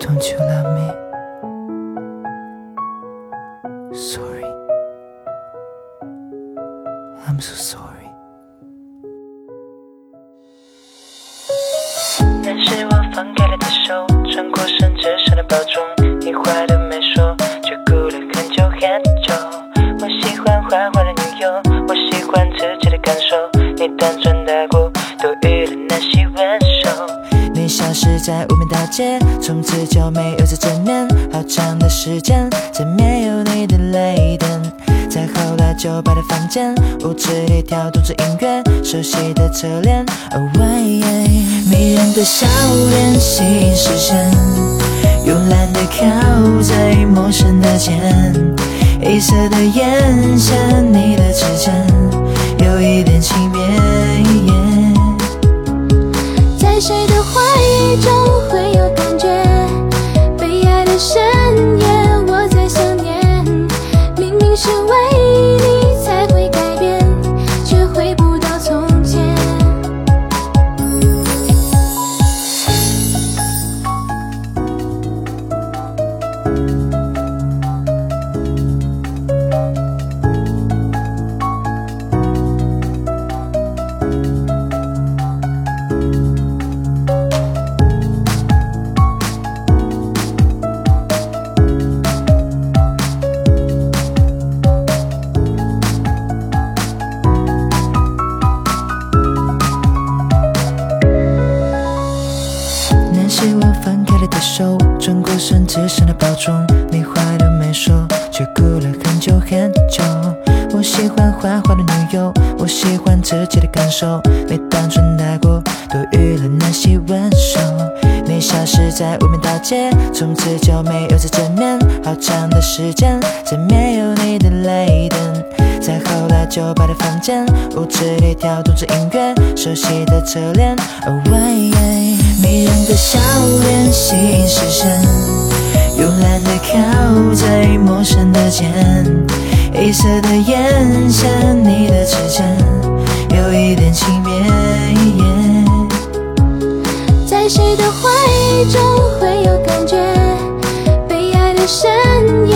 Don't you love me？Sorry，I'm so sorry。那时我放开了的手，转过身只剩了保重。你话都没说，却哭了很久很久。我喜欢坏坏的女友，我喜欢刺激的感受，你单纯的过，多余的那些。你消失在无名大街，从此就没有再见面。好长的时间，再没有你的泪灯。再后来，酒吧的房间，舞池里跳动着音乐，熟悉的侧脸，Oh why？迷人的笑脸吸引视线，慵懒的靠在陌生的肩，黑色的眼线，你的指尖那转过身只剩了保重，你话都没说，却哭了很久很久。我喜欢坏坏的女友，我喜欢自己的感受，你单纯带过，多余了那些温柔。你消失在无名大街，从此就没有再见面。好长的时间，再没有你的泪灯。再后来，酒吧的房间，舞池里跳动着音乐，熟悉的侧脸，Oh why？迷人的笑脸吸引视线，慵懒的靠在陌生的肩，黑色的眼线，你的指尖有一点轻蔑。在谁的怀中会有感觉？被爱的深夜，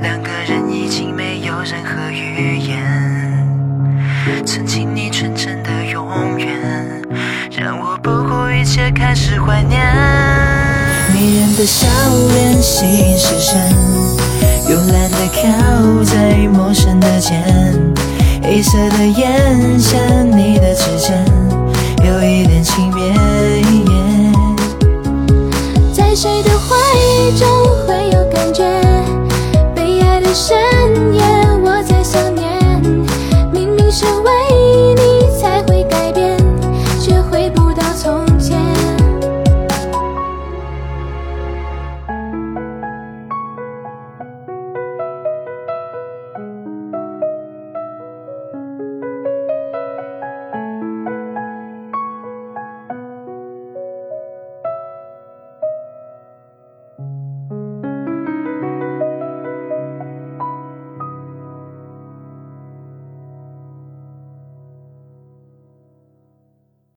两个人已经没有任何语言。曾经你纯真的永远，让我不顾一切开始怀念。迷人的笑脸吸引视线，慵懒的靠在陌生的肩，黑色的眼线，你的指尖有一点轻蔑。深夜，我在想念。明明是为